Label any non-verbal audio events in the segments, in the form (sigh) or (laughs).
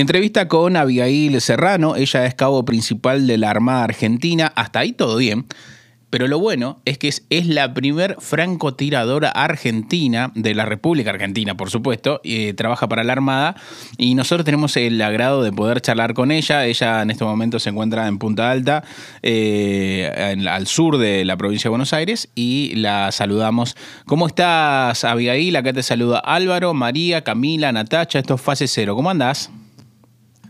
Entrevista con Abigail Serrano, ella es cabo principal de la Armada Argentina, hasta ahí todo bien. Pero lo bueno es que es, la primer francotiradora argentina de la República Argentina, por supuesto. Eh, trabaja para la Armada y nosotros tenemos el agrado de poder charlar con ella. Ella en este momento se encuentra en Punta Alta, eh, al sur de la provincia de Buenos Aires, y la saludamos. ¿Cómo estás, Abigail? Acá te saluda Álvaro, María, Camila, Natacha. Esto es Fase Cero. ¿Cómo andás?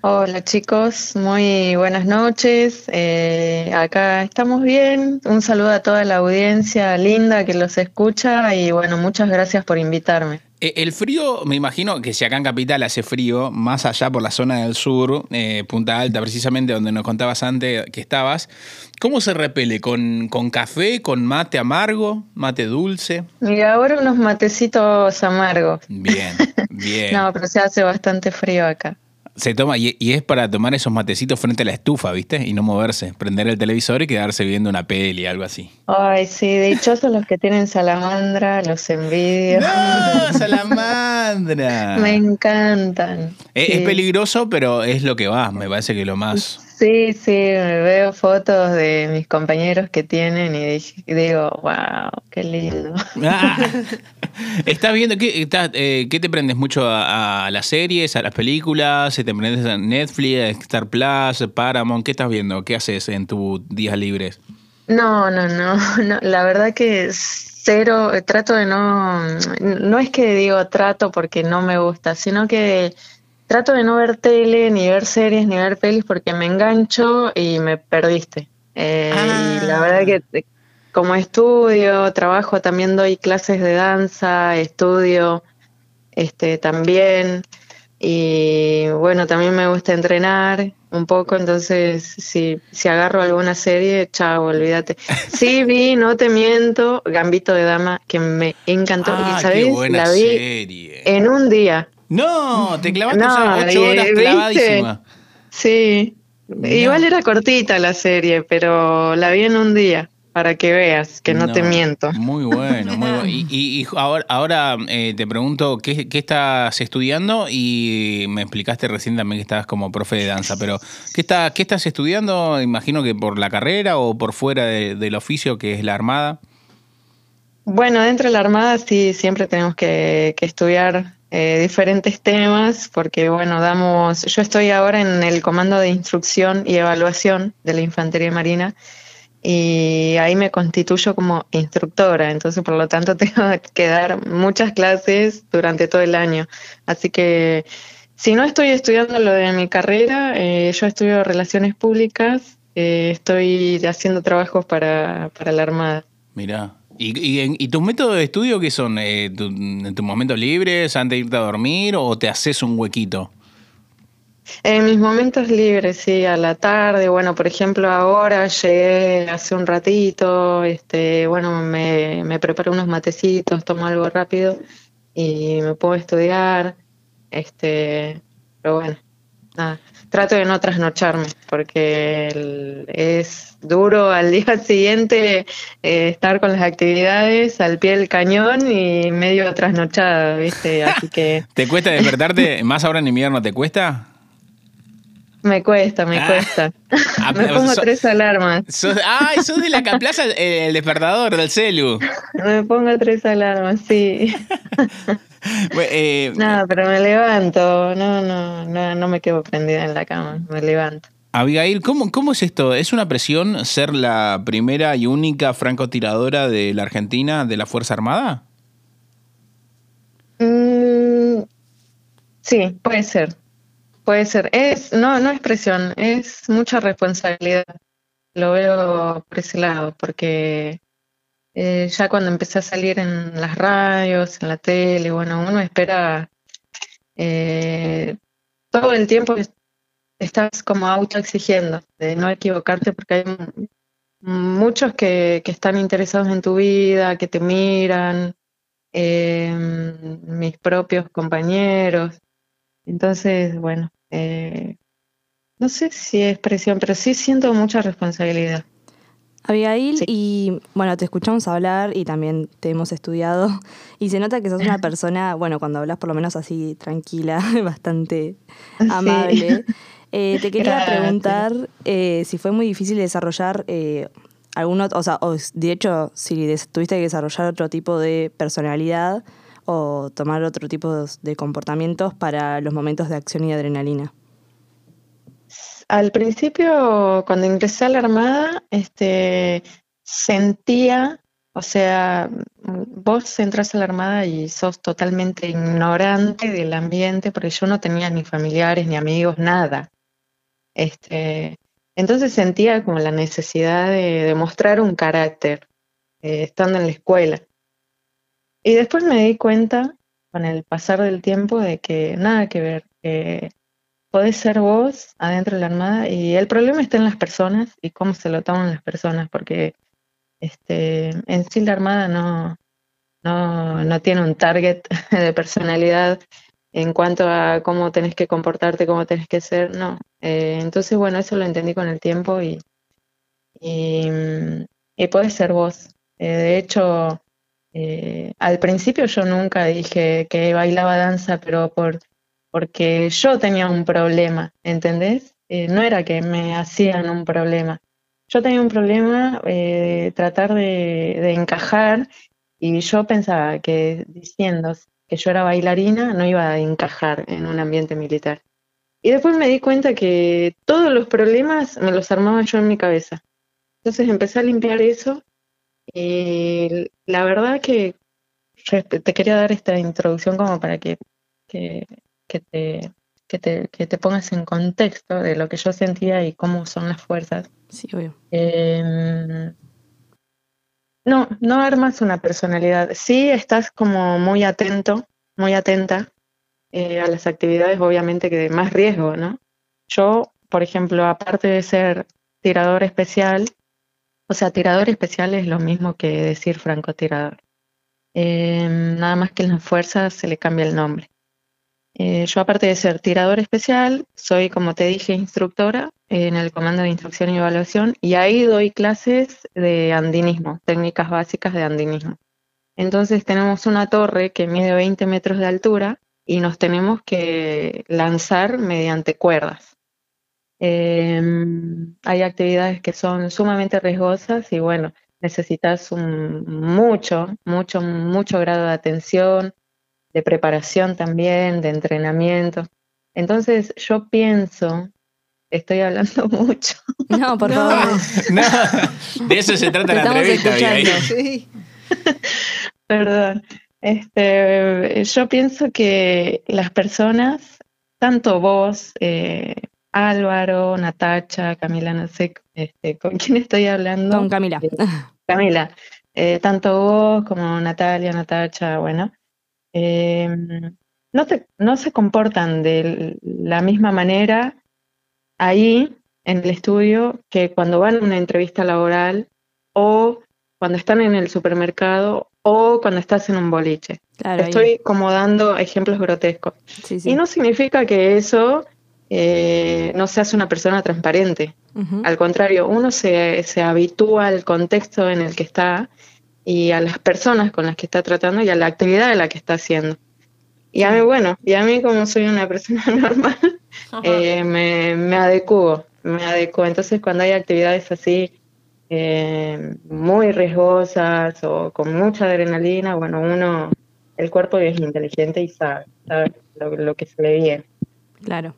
Hola chicos, muy buenas noches. Eh, acá estamos bien. Un saludo a toda la audiencia linda que los escucha y bueno, muchas gracias por invitarme. Eh, el frío, me imagino que si acá en Capital hace frío, más allá por la zona del sur, eh, Punta Alta, precisamente donde nos contabas antes que estabas, ¿cómo se repele? ¿Con, ¿Con café, con mate amargo, mate dulce? Y ahora unos matecitos amargos. Bien, (laughs) bien. no, pero se hace bastante frío acá. Se toma, y, es para tomar esos matecitos frente a la estufa, ¿viste? Y no moverse. Prender el televisor y quedarse viendo una peli, algo así. Ay, sí, dichosos los que tienen salamandra, los envidio. ¡No! ¡Salamandra! (laughs) Me encantan. Es, peligroso, pero es lo que va, me parece que lo más. Sí, sí, me veo fotos de mis compañeros que tienen y digo, wow, qué lindo. Ah. (laughs) ¿Estás viendo qué, eh, qué te prendes mucho a, las series, a las películas? ¿Te prendes a Netflix, Star Plus, Paramount? ¿Qué estás viendo? ¿Qué haces en tus días libres? No, no, no, no. La verdad que cero, trato de no, no es que digo trato porque no me gusta, sino que trato de no ver tele, ni ver series, ni ver pelis porque me engancho y me perdiste. Eh, y la ah. verdad que como estudio, trabajo, también doy clases de danza, estudio este también. Y bueno, también me gusta entrenar un poco, entonces si, si agarro alguna serie, chao, olvídate. Sí vi, no te miento, Gambito de Dama, que me encantó. y ah, sabes, la vi en un día. No, te clavaste ocho horas clavadísima. Sí, igual era cortita la serie, pero la vi en un día para que veas que no, te miento. Muy bueno, muy bueno. Y, ahora, ahora eh, te pregunto, ¿qué, estás estudiando? Y me explicaste recién también que estabas como profe de danza, pero ¿qué, está, qué estás estudiando? Imagino que por la carrera o por fuera del oficio que es la Armada. Bueno, dentro de la Armada sí, siempre tenemos que, que estudiar eh, diferentes temas, porque bueno, damos, yo estoy ahora en el comando de instrucción y evaluación de la Infantería Marina y ahí me constituyo como instructora, entonces por lo tanto (laughs) tengo que dar muchas clases durante todo el año. Así que si no estoy estudiando lo de mi carrera, eh, yo estudio relaciones públicas, eh, estoy haciendo trabajos para, para la Armada. Mira, ¿Y, tus métodos de estudio qué son? Eh, ¿En tus momentos libres, antes de irte a dormir o te haces un huequito? En mis momentos libres, sí, a la tarde, bueno, por ejemplo, ahora llegué hace un ratito, este, bueno, me, me preparo unos matecitos, tomo algo rápido y me puedo estudiar, este, pero bueno, nada trato de no trasnocharme porque es duro al (laughs) día siguiente eh, estar con las actividades al pie del cañón y medio trasnochada, ¿viste? Así que... (laughs) ¿Te cuesta despertarte? ¿Más ahora en invierno te cuesta? Me cuesta, me ah. cuesta. Ah, me pongo tres alarmas. ay, sos de la plaza el despertador del celu. Me pongo tres alarmas, sí. (laughs) Eh, no, pero me levanto. No, no, no, no me quedo prendida en la cama. Me levanto. Abigail, ¿cómo, ¿cómo es esto? ¿Es una presión ser la primera y única francotiradora de la Argentina de la Fuerza Armada? Mm, sí, puede ser. Puede ser. Es, no, no es presión, es mucha responsabilidad. Lo veo por ese lado, porque eh, ya cuando empecé a salir en las radios, en la tele, bueno, uno espera eh, todo el tiempo estás como autoexigiendo de no equivocarte porque hay muchos que, que están interesados en tu vida, que te miran, eh, mis propios compañeros. Entonces, bueno, eh, no sé si es presión, pero sí siento mucha responsabilidad. Abigail, y bueno, te escuchamos hablar y también te hemos estudiado (laughs) y se nota que sos una persona, bueno, cuando hablas por lo menos así tranquila, (laughs) bastante amable. Eh, te quería preguntar eh, si fue muy difícil desarrollar eh, algún o sea, o de hecho, si tuviste que desarrollar otro tipo de personalidad o tomar otro tipo de comportamientos para los momentos de acción y adrenalina. Al principio, cuando ingresé a la Armada, este, sentía, o sea, vos entras a la Armada y sos totalmente ignorante del ambiente, porque yo no tenía ni familiares, ni amigos, nada. Este, entonces sentía como la necesidad de demostrar un carácter, eh, estando en la escuela. Y después me di cuenta, con el pasar del tiempo, de que nada que ver, que podés ser vos adentro de la Armada y el problema está en las personas y cómo se lo toman las personas, porque este, en sí la Armada no, no, no tiene un target (laughs) de personalidad en cuanto a cómo tenés que comportarte, cómo tenés que ser, no. Eh, entonces, bueno, eso lo entendí con el tiempo y, y, y podés ser vos. Eh, de hecho, eh, al principio yo nunca dije que bailaba danza, pero por porque yo tenía un problema, ¿entendés? Eh, no era que me hacían un problema. Yo tenía un problema eh, de tratar de, encajar y yo pensaba que diciendo que yo era bailarina no iba a encajar en un ambiente militar. Y después me di cuenta que todos los problemas me los armaba yo en mi cabeza. Entonces empecé a limpiar eso y la verdad que te quería dar esta introducción como para que, que que te, que te, que te pongas en contexto de lo que yo sentía y cómo son las fuerzas. Sí, obvio. Em, no, no armas una personalidad. Sí estás como muy atento, muy atenta eh, a las actividades, obviamente que de más riesgo, ¿no? Yo, por ejemplo, aparte de ser tirador especial, o sea, tirador especial es lo mismo que decir francotirador. Eh, nada más que en las fuerzas se le cambia el nombre. Eh, yo aparte de ser tirador especial, soy, como te dije, instructora en el Comando de Instrucción y Evaluación y ahí doy clases de andinismo, técnicas básicas de andinismo. Entonces tenemos una torre que mide 20 metros de altura y nos tenemos que lanzar mediante cuerdas. Em, hay actividades que son sumamente riesgosas y bueno, necesitas un mucho, mucho, mucho grado de atención, de preparación también, de entrenamiento. Entonces yo pienso, estoy hablando (laughs) mucho. No, por favor. (laughs) No, de eso se trata la entrevista. Sí. (laughs) Perdón. Este, yo pienso que las personas, tanto vos, eh, Álvaro, Natacha, Camila, no sé este, con quién estoy hablando. Con Camila. Eh, Camila, eh, tanto vos como Natalia, Natacha, bueno, eh, no, no se comportan de la misma manera ahí en el estudio que cuando van a una entrevista laboral o cuando están en el supermercado o cuando estás en un boliche. Estoy como dando ejemplos grotescos. Y no significa que eso eh, no seas una persona transparente. Al contrario, uno se, se habitúa al contexto en el que está y a las personas con las que está tratando y a la actividad de la que está haciendo. Y a mí, bueno, y a mí como soy una persona (laughs) normal, eh, me, me adecuo, me adecuo. Entonces cuando hay actividades así eh, muy riesgosas o con mucha adrenalina, bueno, uno, el cuerpo es inteligente y sabe, sabe lo, lo que se le viene. Claro.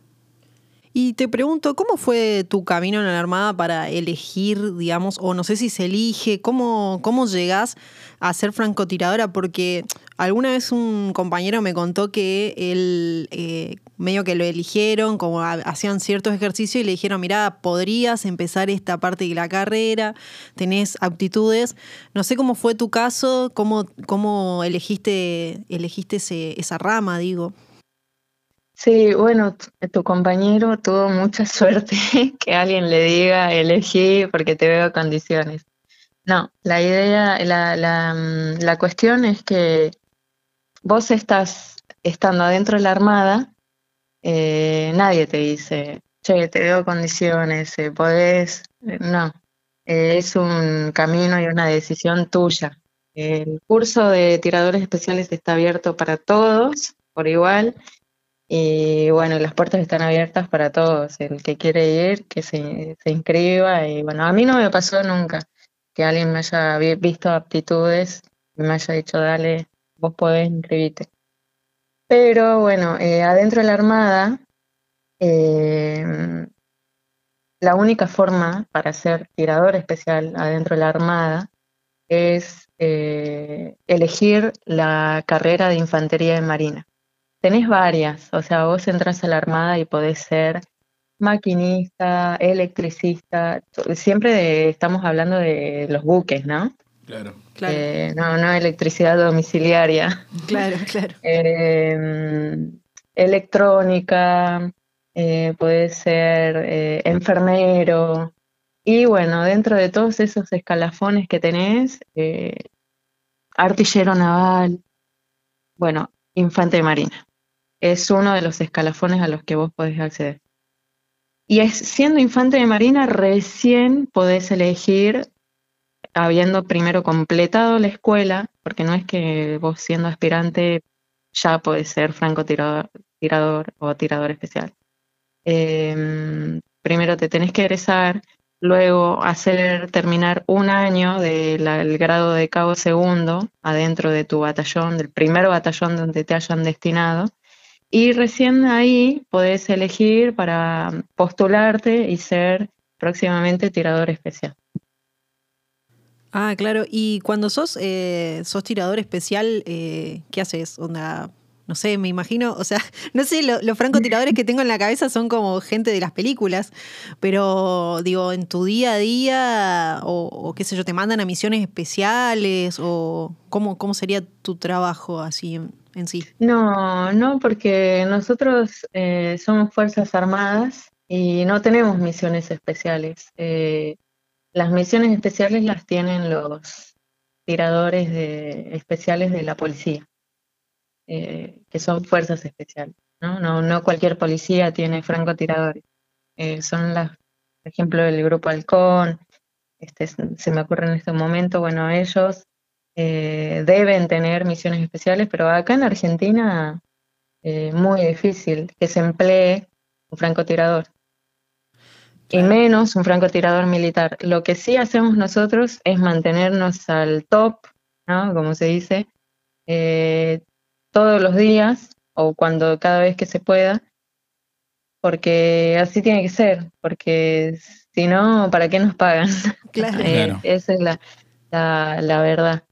Y te pregunto, ¿cómo fue tu camino en la Armada para elegir, digamos, o no sé si se elige, cómo, cómo llegás a ser francotiradora? Porque alguna vez un compañero me contó que él, eh, medio que lo eligieron, como hacían ciertos ejercicios y le dijeron, mira, podrías empezar esta parte de la carrera, tenés aptitudes. No sé cómo fue tu caso, cómo, cómo elegiste, elegiste esa rama, digo. Sí, bueno, tu compañero tuvo mucha (laughs) suerte que alguien le diga elegí porque te veo condiciones. No, la idea, la, la, mm, la cuestión es que vos estás estando adentro de la Armada, eh, nadie te dice, che, te veo condiciones, eh, podés, eh, no. eh, es un camino y una decisión tuya. El curso de tiradores especiales está abierto para todos por igual y bueno, las puertas están abiertas para todos. El que quiere ir, que se, inscriba y bueno, a mí no me pasó nunca que alguien me haya visto aptitudes y me haya dicho, dale, vos podés inscribirte. Pero bueno, eh, adentro de la Armada, eh, la única forma para ser tirador especial adentro de la Armada es eh, elegir la carrera de infantería de marina. Tenés varias, o sea, vos entras a la Armada y podés ser maquinista, electricista, siempre estamos hablando de los buques, ¿no? Claro. claro. Eh, no, no electricidad domiciliaria. Claro, claro. (laughs) Eh, electrónica, eh, puede ser eh, enfermero. Y bueno, dentro de todos esos escalafones que tenés, eh, artillero naval, bueno, infante de marina. Es uno de los escalafones a los que vos podés acceder. Y es, siendo infante de marina, recién podés elegir, habiendo primero completado la escuela, porque no es que vos siendo aspirante ya podés ser francotirador tirador o tirador especial. Eh, primero te tenés que egresar, luego hacer terminar un año del grado de cabo segundo adentro de tu batallón, del primer batallón donde te hayan destinado, y recién ahí podés elegir para postularte y ser próximamente tirador especial. Ah, claro. Y cuando sos, eh, sos tirador especial, eh, ¿qué haces? Onda, no sé, me imagino, o sea, (laughs) no sé, los francotiradores que tengo en la cabeza son como gente de las películas, pero digo, en tu día a día, o, qué sé yo, te mandan a misiones especiales, o cómo, cómo sería tu trabajo así sí. No, no, porque nosotros eh, somos Fuerzas Armadas y no tenemos misiones especiales. Eh, las misiones especiales las tienen los tiradores de, especiales de la policía. Eh, que son fuerzas especiales. ¿no? No, no cualquier policía tiene francotiradores. Eh, son las, por ejemplo, el grupo Halcón, este, se me ocurre en este momento, bueno, ellos eh, deben tener misiones especiales, pero acá en Argentina es muy difícil que se emplee un francotirador. Y menos un francotirador militar. Lo que sí hacemos nosotros es mantenernos al top, ¿no? Como se dice, eh, todos los días o cuando cada vez que se pueda, porque así tiene que ser, porque si no, ¿para qué nos pagan? (laughs) Claro. Eh, esa es la, la, verdad.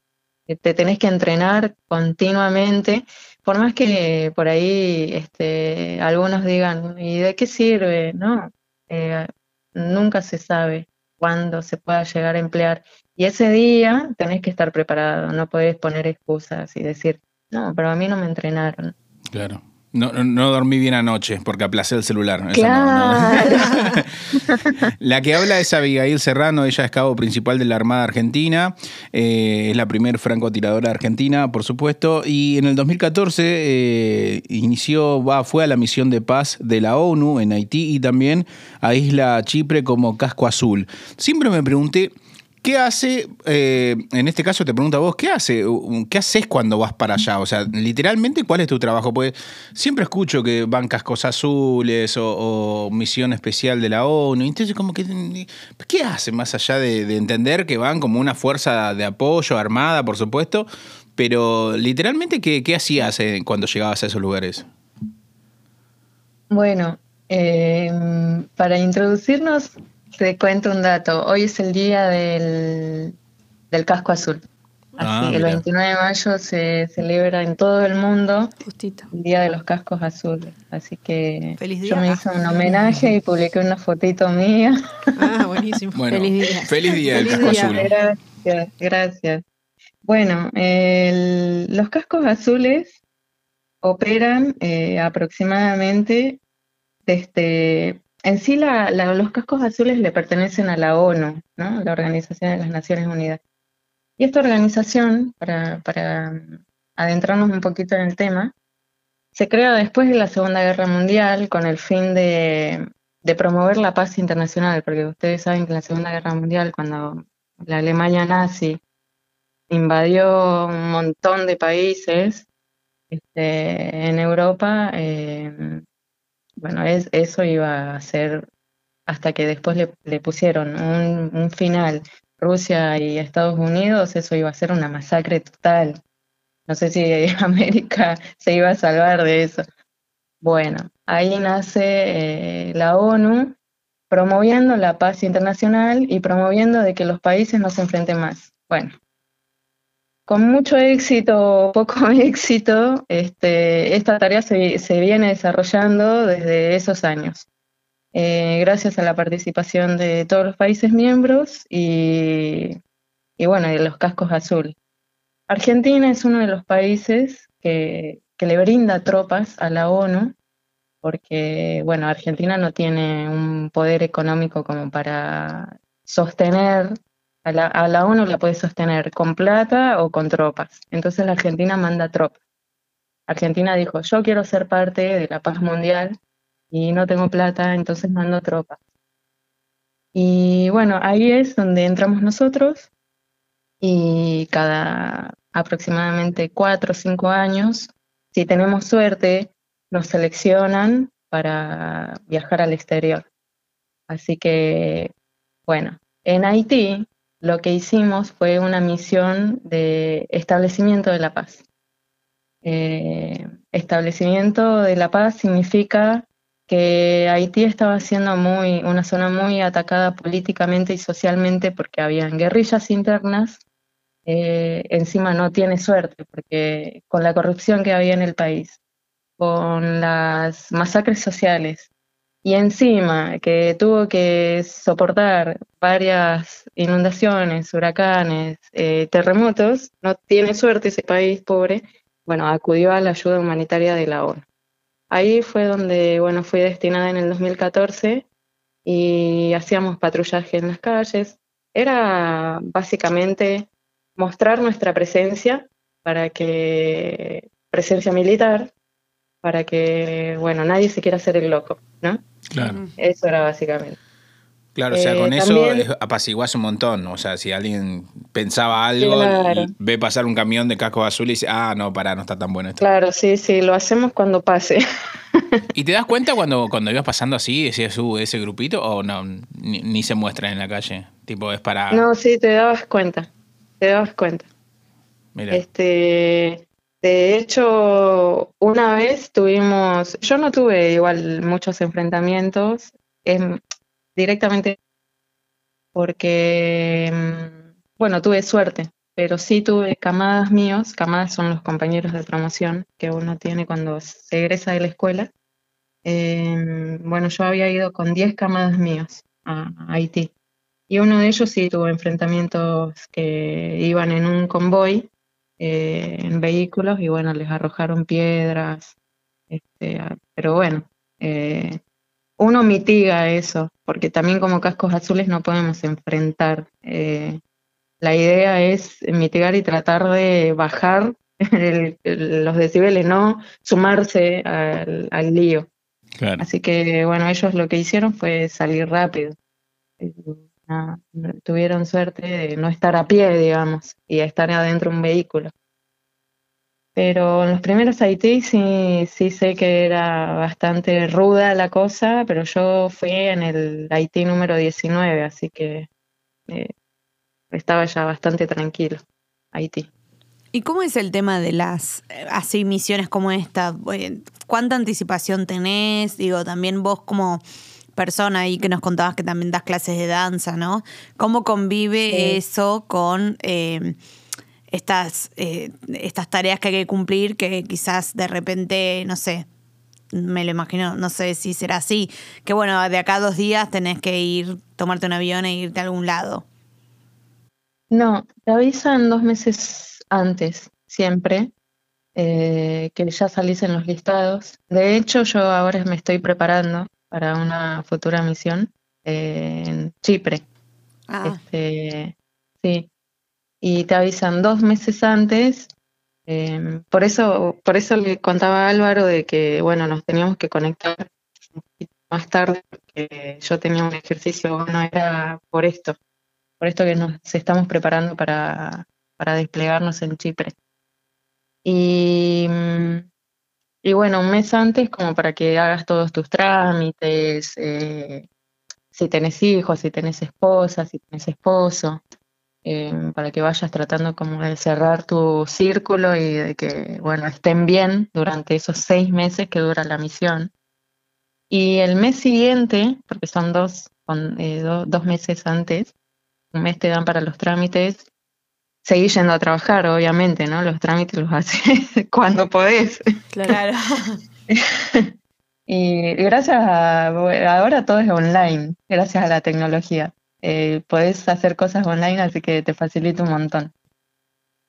Te tenés que entrenar continuamente, por más que por ahí este, algunos digan, ¿y de qué sirve? No, eh, nunca se sabe cuándo se pueda llegar a emplear. Y ese día tenés que estar preparado, no podés poner excusas y decir, no, pero a mí no me entrenaron. Claro. No, no, dormí bien anoche porque aplacé el celular. Claro. (laughs) la que habla es Abigail Serrano, ella es cabo principal de la Armada Argentina, eh, es la primer francotiradora argentina, por supuesto, y en el 2014 eh, inició, va, fue a la misión de paz de la ONU en Haití y también a Isla Chipre como casco azul. Siempre me pregunté ¿Qué hace, eh, en este caso te pregunto a vos, ¿qué hace? ¿Qué haces cuando vas para allá? O sea, literalmente, ¿cuál es tu trabajo? Pues siempre escucho que van cascos azules o, misión especial de la ONU. Entonces, como que, ¿qué hacen más allá de, entender que van como una fuerza de apoyo armada, por supuesto? Pero literalmente, ¿qué, qué hacías eh, cuando llegabas a esos lugares? Bueno, eh, para introducirnos te cuento un dato. Hoy es el día del, del casco azul. Así ah, el 29 de mayo se celebra en todo el mundo el Día de los Cascos Azules. Así que yo me hice un homenaje y publiqué una fotito mía. Ah, buenísimo. feliz día. Feliz día del casco azul. Gracias, gracias. Bueno, los cascos azules operan eh, aproximadamente desde en sí, los cascos azules le pertenecen a la ONU, ¿no? la Organización de las Naciones Unidas. Y esta organización, para, adentrarnos un poquito en el tema, se crea después de la Segunda Guerra Mundial con el fin de de promover la paz internacional, porque ustedes saben que en la Segunda Guerra Mundial, cuando la Alemania nazi invadió un montón de países este, en Europa, eh, bueno, es, eso iba a ser hasta que después le, pusieron un, un, final Rusia y Estados Unidos, eso iba a ser una masacre total. No sé si (laughs) América se iba a salvar de eso. Bueno, ahí nace eh, la ONU promoviendo la paz internacional y promoviendo de que los países no se enfrenten más. Bueno, con mucho éxito o (laughs) poco éxito, este, esta tarea se, viene desarrollando desde esos años, eh, gracias a la participación de todos los países miembros y, y bueno, de los cascos azul. Argentina es uno de los países que, que le brinda tropas a la ONU porque, bueno, Argentina no tiene un poder económico como para sostener a la, ONU la puede sostener con plata o con tropas. Entonces la Argentina manda tropas. Argentina dijo, yo quiero ser parte de la paz mundial y no tengo plata, entonces mando tropas. Y bueno, ahí es donde entramos nosotros y cada aproximadamente cuatro o cinco años, si tenemos suerte, nos seleccionan para viajar al exterior. Así que, bueno, en Haití lo que hicimos fue una misión de establecimiento de la paz. Eh, establecimiento de la paz significa que Haití estaba siendo muy, una zona muy atacada políticamente y socialmente porque habían guerrillas internas. Eh, encima no tiene suerte porque con la corrupción que había en el país, con las masacres sociales, y encima que tuvo que soportar varias inundaciones, huracanes, eh, terremotos, no tiene suerte ese país pobre, bueno, acudió a la ayuda humanitaria de la ONU. Ahí fue donde, bueno, fui destinada en el 2014 y hacíamos patrullaje en las calles. Era básicamente mostrar nuestra presencia para que, presencia militar, para que, bueno, nadie se quiera hacer el loco, ¿no? Claro. Eso era básicamente. Claro, o sea, con eh, eso apaciguas un montón. O sea, si alguien pensaba algo, ve pasar un camión de casco azul y dice, ah, no, para, no está tan bueno esto. Claro, sí, sí, lo hacemos cuando pase. (laughs) ¿Y te das cuenta cuando, cuando ibas pasando así, decías, uh, ese grupito, o no, ni, se muestra en la calle? Tipo, es para... No, sí, te dabas cuenta, te dabas cuenta. Mira. Este, de hecho, una vez tuvimos, yo no tuve igual muchos enfrentamientos em, directamente porque, mm, bueno, tuve suerte, pero sí tuve camadas míos, camadas son los compañeros de promoción que uno tiene cuando se egresa de la escuela. Em, bueno, yo había ido con 10 camadas míos a Haití y uno de ellos sí tuvo enfrentamientos que iban en un convoy eh, en vehículos y bueno, les arrojaron piedras, este, pero bueno, eh, uno mitiga eso, porque también como cascos azules no podemos enfrentar. Eh, la idea es mitigar y tratar de bajar (laughs) los decibeles, no sumarse al, lío. Así que bueno, ellos lo que hicieron fue salir rápido tuvieron suerte de no estar a pie, digamos, y estar adentro de un vehículo. Pero en los primeros Haití sí, sí sé que era bastante ruda la cosa, pero yo fui en el Haití número 19, así que eh, estaba ya bastante tranquilo, Haití. ¿Y cómo es el tema de las eh, así misiones como esta? ¿Cuánta anticipación tenés? Digo, también vos como persona ahí que nos contabas que también das clases de danza, ¿no? ¿Cómo convive eso con eh, estas, eh, estas tareas que hay que cumplir que quizás de repente, no sé, me lo imagino, no sé si será así, que bueno, de acá a dos días tenés que ir, tomarte un avión e irte a algún lado? No, te avisan dos meses antes, siempre, eh, que ya salís en los listados. De hecho, yo ahora me estoy preparando para una futura misión en Chipre. Ah. Este, sí. Y te avisan dos meses antes. Em, por eso, por eso le contaba a Álvaro de que bueno, nos teníamos que conectar un poquito más tarde, porque que yo tenía un ejercicio bueno, era por esto, por esto que nos estamos preparando para, para desplegarnos en Chipre. Y, y bueno, un mes antes como para que hagas todos tus trámites, eh, si tenés hijos, si tenés esposa, si tenés esposo, eh, para que vayas tratando como de cerrar tu círculo y de que, bueno, estén bien durante esos seis meses que dura la misión. Y el mes siguiente, porque son dos, eh, dos meses antes, un mes te dan para los trámites, seguís yendo a trabajar, obviamente, ¿no? Los trámites los haces (laughs) cuando podés. Claro. (laughs) y gracias a, ahora todo es online, gracias a la tecnología. Eh, podés hacer cosas online, así que te facilita un montón.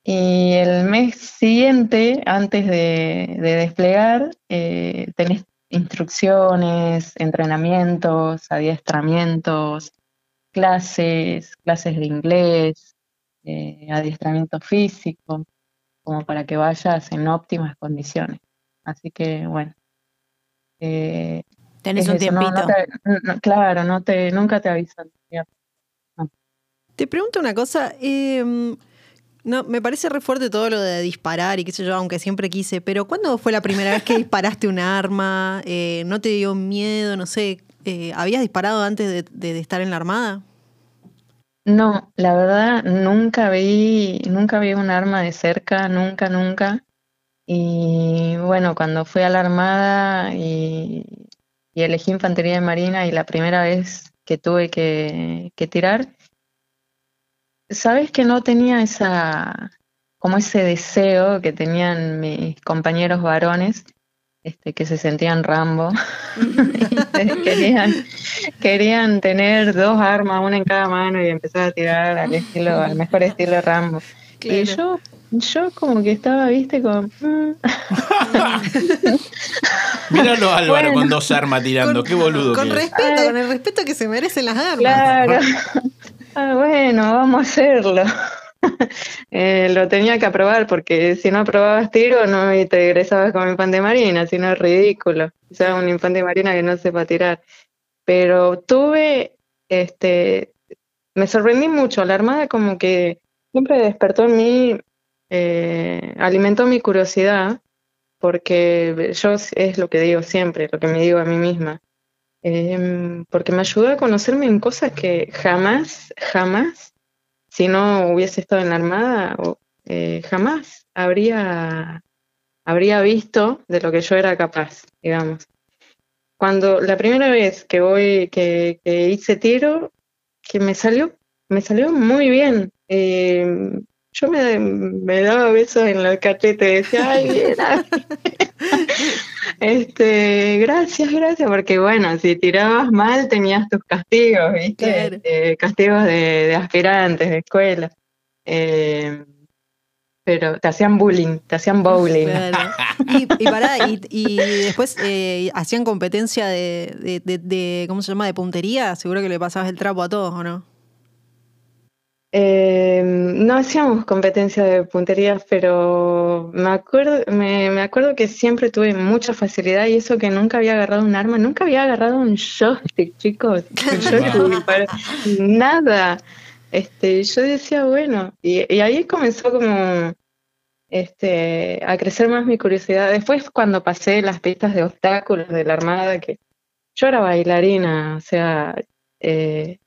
Y el mes siguiente, antes de, desplegar, eh, tenés instrucciones, entrenamientos, adiestramientos, clases, clases de inglés, eh, adiestramiento físico, como para que vayas en óptimas condiciones. Así que bueno. Eh, Tenés un tiempito. claro, no te, nunca te avisan. Te pregunto una cosa. Em, no, me parece re fuerte todo lo de disparar y qué sé yo, aunque siempre quise, pero ¿cuándo fue la primera vez que (laughs) disparaste un arma? Eh, ¿No te dio miedo? No sé, eh, ¿habías disparado antes de, estar en la Armada? No, la verdad nunca vi, nunca vi un arma de cerca, nunca, nunca. Y bueno, cuando fui a la Armada y, elegí Infantería de Marina y la primera vez que tuve que tirar, sabes que no tenía esa, como ese deseo que tenían mis compañeros varones, este, que se sentían Rambo. (laughs) querían, querían tener dos armas, una en cada mano y empezar a tirar al estilo, al mejor estilo Rambo. Y yo, yo como que estaba, viste, con. Mm. (laughs) Míralo Álvaro con dos armas tirando, qué boludo. Con respeto, con el respeto que se merecen las armas. Claro. Ah, bueno, vamos a hacerlo. (laughs) eh, lo tenía que aprobar porque si no aprobabas tiro no y te egresabas como infante marina, si no es ridículo. O sea, un infante marina que no sepa tirar. Pero tuve, este, me sorprendí mucho. La Armada como que siempre despertó en mí, eh, alimentó mi curiosidad, porque yo es lo que digo siempre, lo que me digo a mí misma. Em, porque me ayudó a conocerme en cosas que jamás, jamás, si no hubiese estado en la Armada, eh, jamás habría, habría visto de lo que yo era capaz, digamos. Cuando la primera vez que voy, que, hice tiro, que me salió, me salió muy bien. Em, yo me, me, daba besos en los cachetes, decía, ay, bien, (laughs) Este, gracias, gracias, porque bueno, si tirabas mal tenías tus castigos, ¿viste? Eh, castigos de, aspirantes, de escuela. Eh, pero te hacían bullying, te hacían bowling. Y, y, y, después eh, hacían competencia de, de, de, ¿cómo se llama? De puntería. Seguro que le pasabas el trapo a todos, ¿o no? Eh, no hacíamos competencia de puntería, pero me acuerdo, me, acuerdo que siempre tuve mucha facilidad y eso que nunca había agarrado un arma, nunca había agarrado un joystick, chicos. (laughs) nada. Este, yo decía, bueno, y, ahí comenzó como este, a crecer más mi curiosidad. Después cuando pasé las pistas de obstáculos de la Armada, que yo era bailarina, o sea, eh,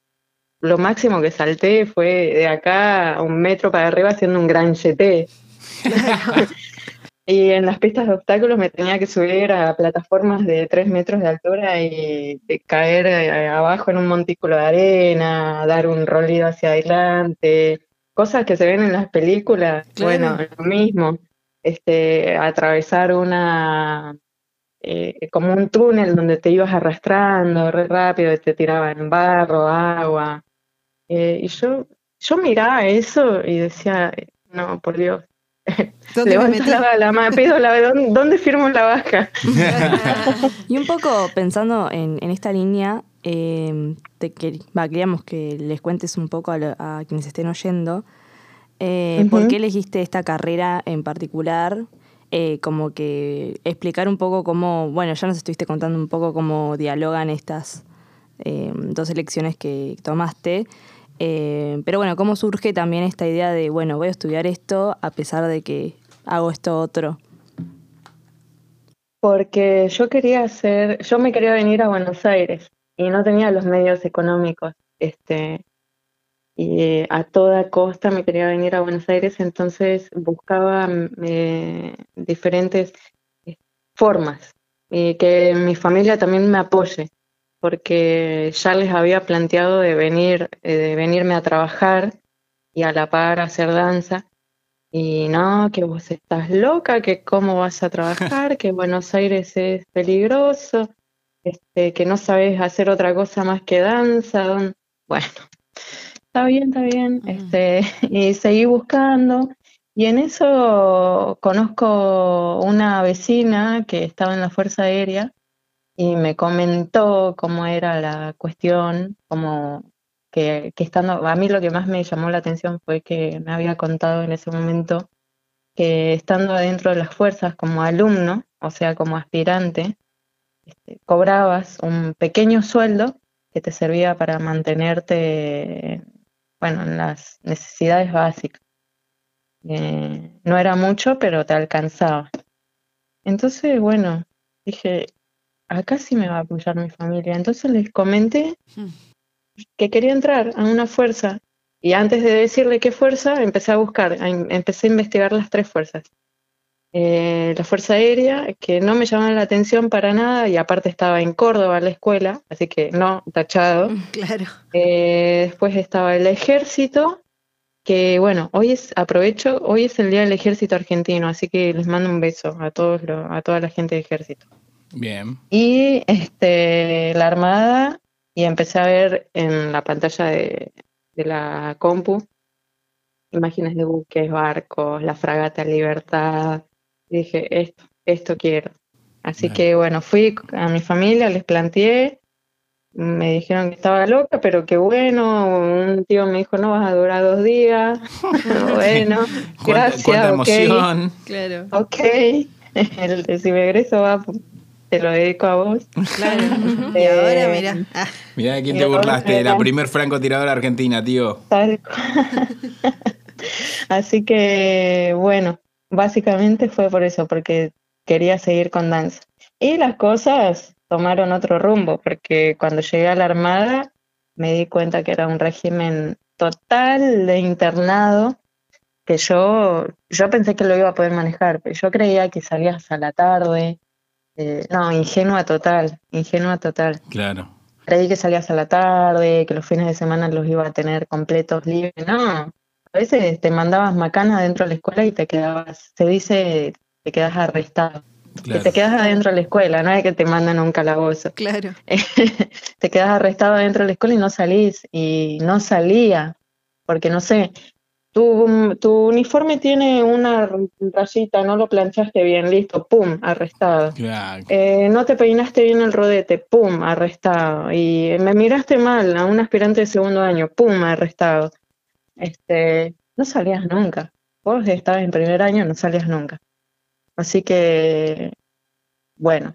lo máximo que salté fue de acá a un metro para arriba haciendo un gran GT. (laughs) y en las pistas de obstáculos me tenía que subir a plataformas de tres metros de altura y caer eh, abajo en un montículo de arena, dar un rolido hacia adelante, cosas que se ven en las películas, bueno, lo mismo, este, atravesar una eh, como un túnel donde te ibas arrastrando re rápido y te tiraban barro, agua. Eh, y yo, yo miraba eso y decía, no, por Dios. (laughs) ¿Dónde la, la, pido la, ¿dónde, firmo la baja? (laughs) y un poco pensando en, esta línea, eh, te queríamos que les cuentes un poco a, quienes estén oyendo eh, por qué elegiste esta carrera en particular. Eh, como que explicar un poco cómo, bueno, ya nos estuviste contando un poco cómo dialogan estas eh, dos elecciones que tomaste. Eh, pero bueno, ¿cómo surge también esta idea de, bueno, voy a estudiar esto a pesar de que hago esto otro? Porque yo quería hacer, yo me quería venir a Buenos Aires y no tenía los medios económicos, este, y a toda costa me quería venir a Buenos Aires, entonces buscaba eh, diferentes eh, formas y que mi familia también me apoye, porque ya les había planteado de venir, eh, de venirme a trabajar y a la par hacer danza. Y no, que vos estás loca, que cómo vas a trabajar, que (laughs) Buenos Aires es peligroso, este, que no sabes hacer otra cosa más que danza. Bueno, está bien, está bien. Este, (laughs) y seguí buscando. Y en eso conozco una vecina que estaba en la Fuerza Aérea y me comentó cómo era la cuestión, como que, estando, a mí lo que más me llamó la atención fue que me había contado en ese momento que estando adentro de las fuerzas como alumno, o sea, como aspirante, este, cobrabas un pequeño sueldo que te servía para mantenerte bueno, en las necesidades básicas. Eh, no era mucho, pero te alcanzaba. Entonces, bueno, dije, acá sí me va a apoyar mi familia. Entonces les comenté que quería entrar a una fuerza. Y antes de decirle qué fuerza, empecé a buscar, empecé a investigar las tres fuerzas. Eh, la Fuerza Aérea, que no me llamaba la atención para nada, y aparte estaba en Córdoba la escuela, así que no, tachado. Claro. Eh, después estaba el Ejército, que bueno, hoy es, aprovecho, hoy es el Día del Ejército Argentino, así que les mando un beso a todos a toda la gente del Ejército. Bien. Y este, la Armada, y empecé a ver en la pantalla de, de la compu imágenes de buques, barcos, la fragata Libertad, dije, esto, esto quiero. Así que bueno, fui a mi familia, les planteé, me dijeron que estaba loca, pero qué bueno, un tío me dijo, no vas a durar dos días, (laughs) bueno, gracias, ¿Cuánta emoción? Claro. Ok, (laughs) el, si me egreso va, te lo dedico a vos. Claro. (laughs) y ahora mira. Ah. Mira de quién te burlaste, la primer francotiradora argentina, tío. (laughs) Así que bueno, Básicamente fue por eso, porque quería seguir con danza. Y las cosas tomaron otro rumbo, porque cuando llegué a la Armada me di cuenta que era un régimen total de internado, que yo, yo pensé que lo iba a poder manejar, pero yo creía que salías a la tarde. Eh, no, ingenua total, ingenua total. Claro. Creí que salías a la tarde, que los fines de semana los iba a tener completos libres. No, a veces te mandabas macana dentro de la escuela y te quedabas, se dice, te quedas arrestado. Que te quedas adentro de la escuela, no es que te mandan a un calabozo. Claro. (laughs) te quedas arrestado adentro de la escuela y no salís. Y no salía, porque no sé, tu, tu uniforme tiene una rayita, no lo planchaste bien, listo, pum, arrestado. Eh, no te peinaste bien el rodete, pum, arrestado. Y me miraste mal a un aspirante de segundo año, pum, arrestado este, no salías nunca. Vos estabas en primer año, no salías nunca. Así que, bueno,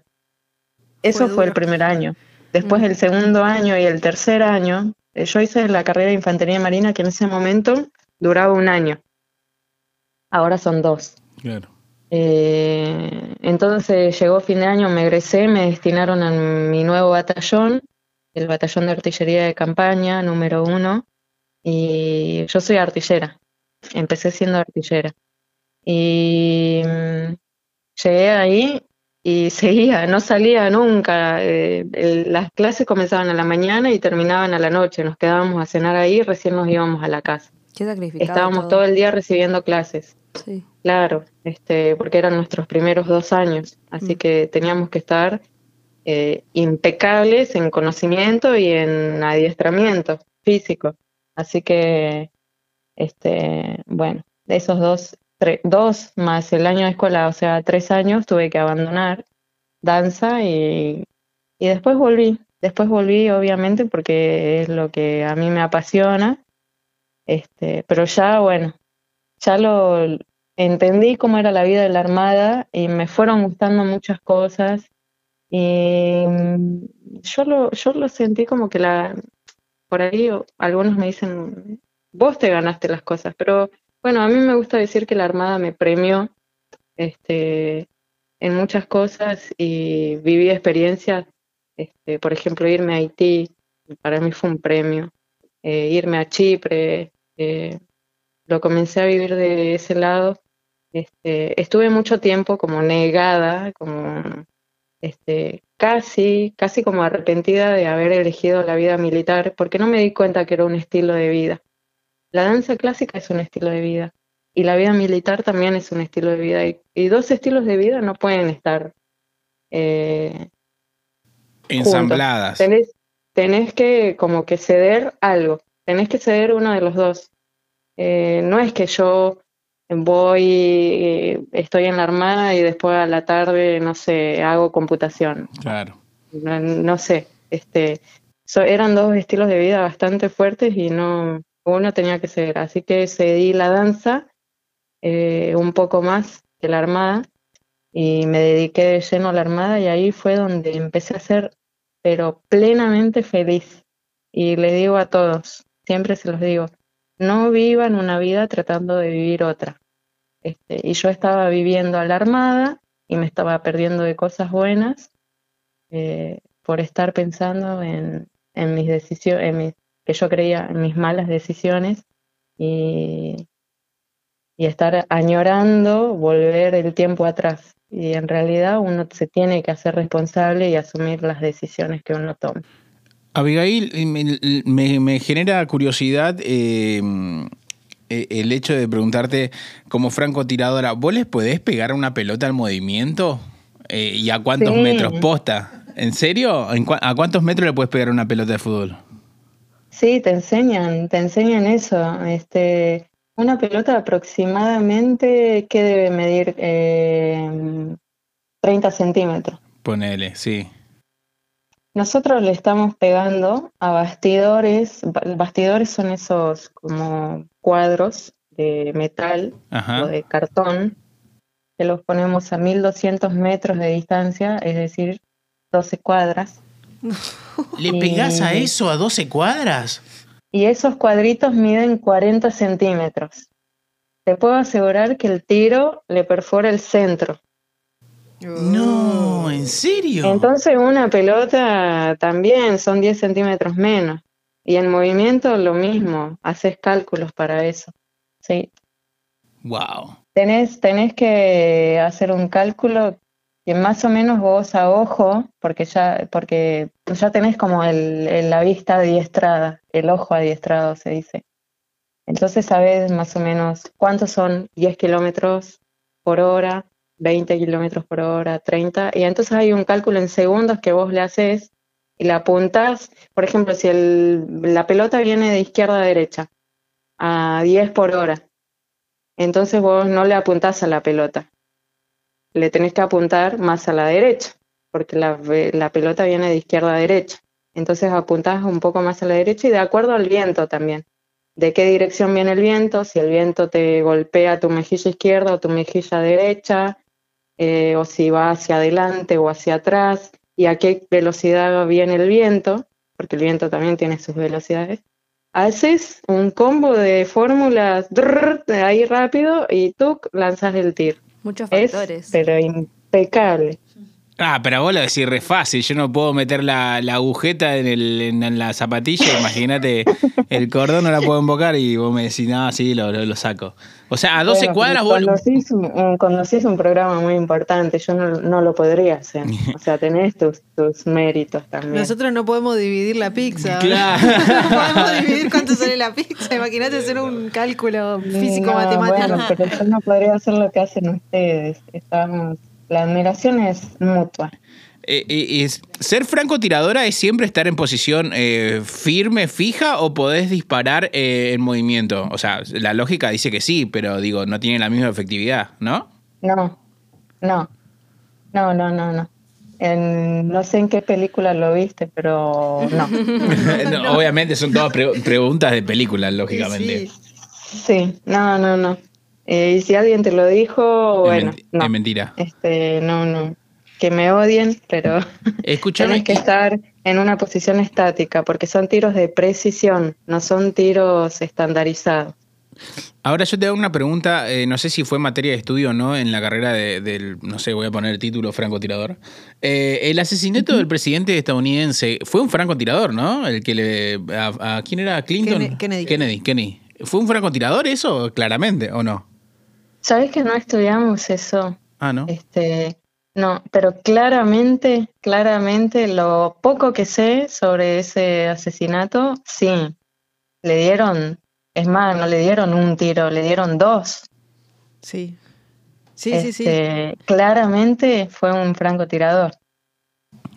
eso fue, el primer año. Después el segundo año y el tercer año, eh, yo hice la carrera de infantería marina que en ese momento duraba un año. Ahora son dos. Claro. Eh, entonces llegó fin de año, me egresé, me destinaron a mi nuevo batallón, el batallón de artillería de campaña número uno, y yo soy artillera, empecé siendo artillera. Y mm, llegué ahí y (laughs) seguía, no salía nunca. Eh, las clases comenzaban a la mañana y terminaban a la noche. Nos quedábamos a cenar ahí y recién nos íbamos a la casa. Estábamos todo. el día recibiendo clases. Sí. Claro, este, porque eran nuestros primeros dos años, así mm. que teníamos que estar eh, impecables en conocimiento y en adiestramiento físico. Así que, este, bueno, de esos dos, dos más el año de escuela, o sea, tres años, tuve que abandonar danza y, y después volví. Después volví, obviamente, porque es lo que a mí me apasiona. Este, pero ya, bueno, ya lo entendí cómo era la vida de la Armada y me fueron gustando muchas cosas. Y mm, yo lo, yo lo sentí como que la, por ahí algunos me dicen, vos te ganaste las cosas, pero bueno, a mí me gusta decir que la Armada me premió este, en muchas cosas y viví experiencias, este, por ejemplo, irme a Haití, para mí fue un premio, eh, irme a Chipre, eh, lo comencé a vivir de ese lado. Este, estuve mucho tiempo como negada, como este, casi, casi como arrepentida de haber elegido la vida militar, porque no me di cuenta que era un estilo de vida. La danza clásica es un estilo de vida y la vida militar también es un estilo de vida y, dos estilos de vida no pueden estar eh, ensambladas. Tenés, tenés, que como que ceder algo, tenés que ceder uno de los dos. Eh, no es que yo voy, estoy en la armada y después a la tarde, no sé, hago computación. Claro. No, sé, este, eran dos estilos de vida bastante fuertes y no, uno tenía que ser. Así que cedí la danza eh, un poco más que la armada y me dediqué de lleno a la armada y ahí fue donde empecé a ser, pero plenamente feliz. Y le digo a todos, siempre se los digo, no vivan una vida tratando de vivir otra. Este, y yo estaba viviendo a la armada y me estaba perdiendo de cosas buenas eh, por estar pensando en, mis decisiones, en que yo creía en mis malas decisiones y, y estar añorando volver el tiempo atrás. Y en realidad uno se tiene que hacer responsable y asumir las decisiones que uno toma. Abigail, me, genera curiosidad eh, eh, el hecho de preguntarte como francotiradora, ¿vos les podés pegar una pelota al movimiento? Eh, ¿Y a cuántos metros posta? ¿En serio? ¿A cuántos metros le puedes pegar una pelota de fútbol? Sí, te enseñan, te enseñan eso. Este, una pelota aproximadamente, ¿qué debe medir? 30 centímetros. Ponele, sí. Nosotros le estamos pegando a bastidores, bastidores son esos como cuadros de metal o de cartón, que los ponemos a 1200 metros de distancia, es decir, 12 cuadras. (laughs) ¿Le pegás a eso a 12 cuadras? Y esos cuadritos miden 40 centímetros. Te puedo asegurar que el tiro le perfora el centro. No, ¿en serio? Entonces una pelota también son 10 centímetros menos. Y en movimiento lo mismo, haces cálculos para eso. Sí. Wow. Tenés, tenés que hacer un cálculo que más o menos vos a ojo, porque ya, porque ya tenés como el, la vista adiestrada, el ojo adiestrado se dice. Entonces sabés más o menos cuántos son 10 kilómetros por hora, 20 kilómetros por hora, 30, y entonces hay un cálculo en segundos que vos le haces y la apuntas, por ejemplo, si el, la pelota viene de izquierda a derecha a 10 por hora, entonces vos no le apuntás a la pelota, le tenés que apuntar más a la derecha, porque la, pelota viene de izquierda a derecha. Entonces apuntás un poco más a la derecha y de acuerdo al viento también. De qué dirección viene el viento, si el viento te golpea tu mejilla izquierda o tu mejilla derecha, eh, o si va hacia adelante o hacia atrás, y a qué velocidad viene el viento, porque el viento también tiene sus velocidades. Haces un combo de fórmulas ahí rápido y tú lanzas el tiro. Muchos factores. pero impecable. Ah, pero vos lo decís re fácil. Yo no puedo meter la, agujeta en, el, en, la zapatilla. Imagínate, el cordón no la puedo invocar y vos me decís, no, sí, lo, lo, saco. O sea, a 12 cuadras vos. Cuando un, un programa muy importante, yo no, lo podría hacer. O sea, tenés tus, tus méritos también. Nosotros no podemos dividir la pizza. Claro. (laughs) no podemos dividir cuánto sale la pizza. Imagínate hacer un cálculo físico-matemático. Bueno, pero yo no podría hacer lo que hacen ustedes. Estamos la admiración es mutua. Eh, eh, ¿Ser francotiradora es siempre estar en posición eh, firme, fija o podés disparar en movimiento? O sea, la lógica dice que sí, pero digo, no tiene la misma efectividad, ¿no? No, no, no, no, no, no. no sé en qué película lo viste, pero no. (laughs) (laughs) Obviamente son todas preguntas de película, lógicamente. sí, no, no, no. Eh, y si alguien te lo dijo, bueno. Es, mentira. Este, no, no. que me odien, pero (laughs) Escúchame, tenés que estar en una posición estática, porque son tiros de precisión, no son tiros estandarizados. Ahora yo te hago una pregunta, eh, no sé si fue materia de estudio o no en la carrera de- del, no sé, voy a poner el título francotirador. Eh, el asesinato del presidente estadounidense fue un francotirador, ¿no? El que le... ¿A, a quién era? ¿Clinton? Kenne- Kennedy. Kennedy, Kennedy. ¿Fue un francotirador eso? Claramente, ¿o no? ¿Sabés que no estudiamos eso? Ah, ¿no? Este, no, pero claramente, claramente lo poco que sé sobre ese asesinato, sí, le dieron, es más, no le dieron un tiro, le dieron dos. Sí. Sí, sí, sí. Este, Claramente fue un francotirador.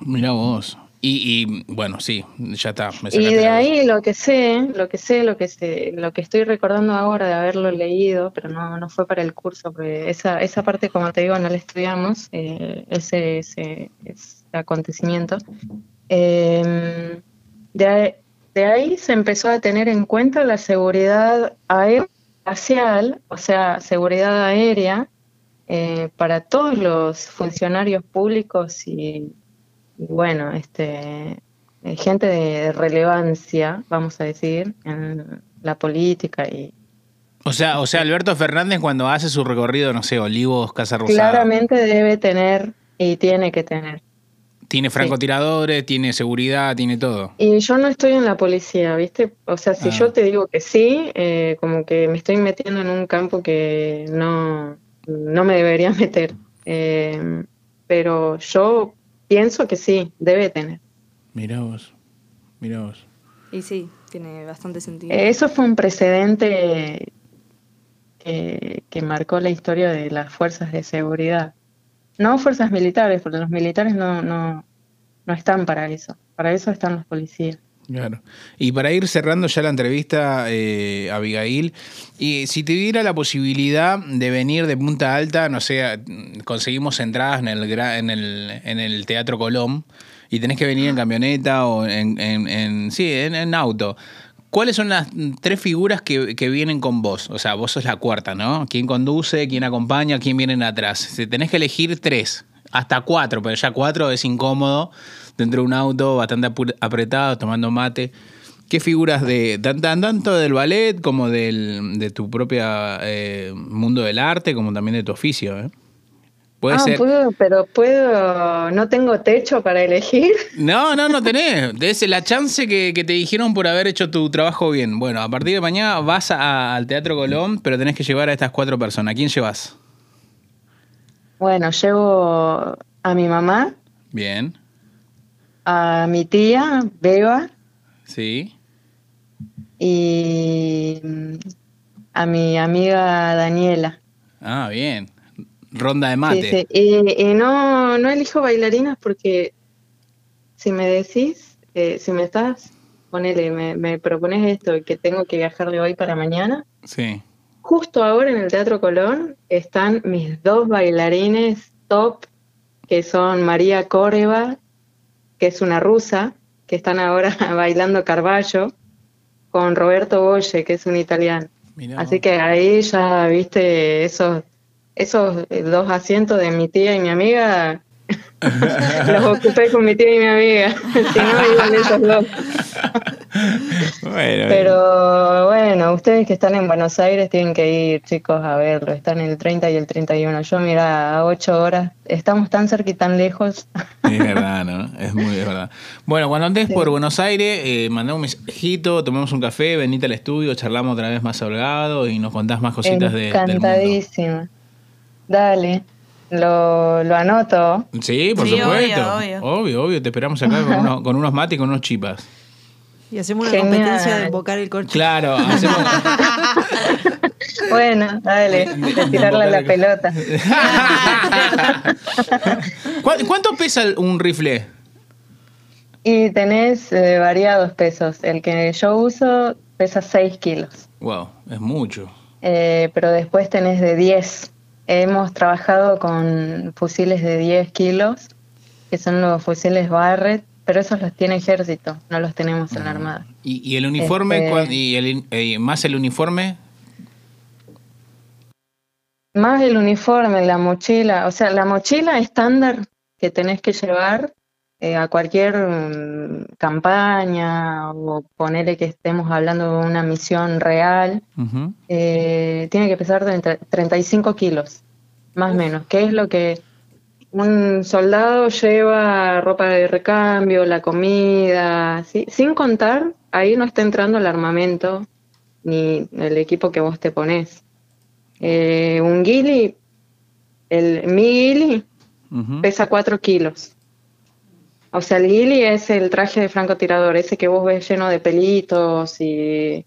Mirá vos. Y, y, bueno, sí, ya está. me Y de ahí lo que sé, lo que sé, lo que sé, lo que estoy recordando ahora de haberlo leído, pero no, no fue para el curso, porque esa, esa parte, como te digo, no la estudiamos, eh, ese, ese, ese acontecimiento. Eh, de, ahí- de ahí se empezó a tener en cuenta la seguridad aeroespacial, o sea, seguridad aérea, eh, para todos los funcionarios públicos y, y bueno, este, eh, gente de relevancia, vamos a decir, en la política y O sea, o sea, Alberto Fernández cuando hace su recorrido, no sé, Olivos, Casa Rosada, claramente debe tener y tiene que tener. tiene francotiradores, tiene seguridad, tiene todo. Y yo no estoy en la policía, ¿viste? O sea, si Ah. yo te digo que sí, eh, como que me estoy metiendo en un campo que no, no me debería (laughs) meter. Eh, pero yo pienso que sí, debe tener. Mirá vos, mirá vos. Y sí, tiene bastante sentido. Eh, Eso fue un precedente que, que marcó la historia de las fuerzas de seguridad. No fuerzas militares, porque los militares no, no, no están para eso. Para eso están los policías. Claro. Y para ir cerrando ya la entrevista, eh, Abigail, y si te diera la posibilidad de venir de Punta Alta, no sé, conseguimos entradas en el, en el, en el Teatro Colón y tenés que venir en camioneta o en, sí, en, en auto. ¿Cuáles son las tres figuras que, que vienen con vos? O sea, vos sos la cuarta, ¿no? ¿Quién conduce, quién acompaña, quién viene atrás? Si tenés que elegir tres, hasta cuatro, pero ya cuatro es incómodo dentro de un auto bastante apretado, tomando mate. ¿Qué figuras de tan- tan- tanto del ballet como del, de tu propia eh, mundo del arte, como también de tu oficio? ¿eh? Puede ah, ser. puedo, pero puedo, no tengo techo para elegir. (laughs) No, no, no tenés. Es la chance que, que te dijeron por haber hecho tu trabajo bien. Bueno, a partir de mañana vas a- al Teatro Colón, pero tenés que llevar a estas cuatro personas. ¿A quién llevas? Bueno, llevo a mi mamá, Bien, a mi tía, Beba, sí. y mm, a mi amiga Daniela. Ah, bien. Ronda de mate. sí. Y, y no, no elijo bailarinas porque si me decís, eh, si me estás, ponele, me, me propones esto que tengo que viajar de hoy para mañana, Sí. justo ahora en el Teatro Colón están mis dos bailarines top, que son María Córreva, que es una rusa, que están ahora (laughs) bailando Carballo, con Roberto Bolle, que es un italiano. Mirá Así que ahí ya viste esos, esos dos asientos de mi tía y mi amiga, los ocupé con mi tía y mi amiga, (laughs) si no iban ellos dos. Bueno, Pero bueno, ustedes que están en Buenos Aires tienen que ir, chicos, a verlo. Están el 30 y el 31. Yo, mira, a 8 horas. Estamos tan cerca y tan lejos. Es verdad, ¿no? Es muy es verdad. Bueno, cuando andes por Buenos Aires, eh, mandá un mensajito, tomemos un café, venite al estudio, charlamos otra vez más holgado y nos contás más cositas de, del mundo. Encantadísima. Dale, lo, lo anoto. Sí, por Sí, supuesto. obvio, Obvio, obvio. obvio. Te esperamos acá con, unos, con unos mates y con unos chipas. Y hacemos una Genial. competencia de embocar el corcho. Claro, hacemos. (laughs) Bueno, dale, de tirarle la pelota. (laughs) ¿Cu- ¿Cuánto pesa un rifle? Y tenés eh, variados pesos. El que yo uso pesa 6 kilos. Wow, es mucho. Eh, pero después tenés de 10. Hemos trabajado con fusiles de 10 kilos, que son los fusiles Barrett, pero esos los tiene ejército, no los tenemos en la Armada. ¿Y, y el uniforme? Este- ¿Y el, eh, más el uniforme? Más el uniforme, la mochila, o sea, la mochila estándar que tenés que llevar eh, a cualquier mm, campaña o ponerle que estemos hablando de una misión real, eh, tiene que pesar de entre 35 kilos, más o menos, que es lo que un soldado lleva ropa de recambio, la comida, ¿sí? sin contar, ahí no está entrando el armamento ni el equipo que vos te pones. Eh, un guili, el, mi guili Ujú. pesa 4 kilos. O sea, el guili es el traje de francotirador, ese que vos ves lleno de pelitos y,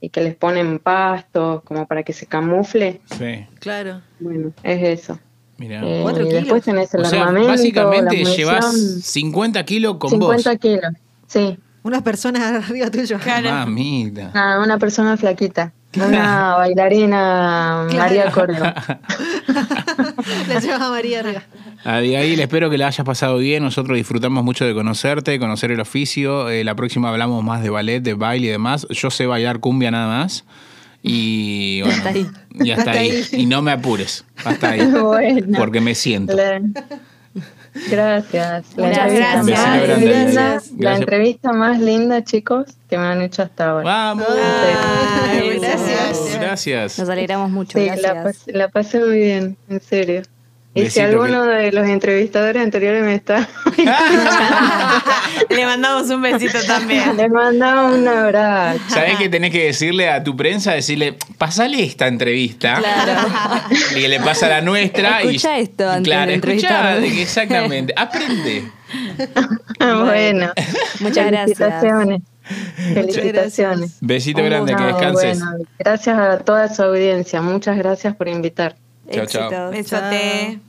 y que les ponen pastos como para que se camufle. Sí, Claro. Bueno, es eso. mira. Eh, Cuatro y kilos. después tenés el o sea, armamento, básicamente llevas 50 kilos con 50 vos. kilos. Sí, Unas personas (laughs) arriba tuyo. Claro. Mamita. Ah, una persona flaquita, una bailarina María Córdoba. (laughs) La lleva María arriba. Abigail, espero que la hayas pasado bien. Nosotros disfrutamos mucho de conocerte, conocer el oficio. Eh, la próxima hablamos más de ballet, de baile y demás. Yo sé bailar cumbia nada más. Y (laughs) bueno, Hasta ahí. y hasta, Hasta ahí. ahí. Y no me apures. Hasta ahí. (laughs) Bueno. Porque me siento. Gracias. La gracias. linda- Gracias. La entrevista más linda, chicos, que me han hecho hasta ahora. ¡Vamos! Ay, gracias. Gracias. Nos alegramos mucho. Sí, gracias. la, pas- la pasé muy bien, en serio. Y si alguno de los entrevistadores anteriores me está, (laughs) Le mandamos un besito también. le mandaba un abrazo. ¿Sabés qué tenés que decirle a tu prensa? Decirle, pasale esta entrevista. (laughs) Y que le pasa la nuestra. Escucha y, esto antes claro, de entrevistarme. exactamente. Aprende. (laughs) bueno, Muchas gracias. felicitaciones. Felicitaciones. Besito Un grande, que descanses. bueno, gracias a toda su audiencia. Muchas gracias por invitar. Chao, chao. Besote.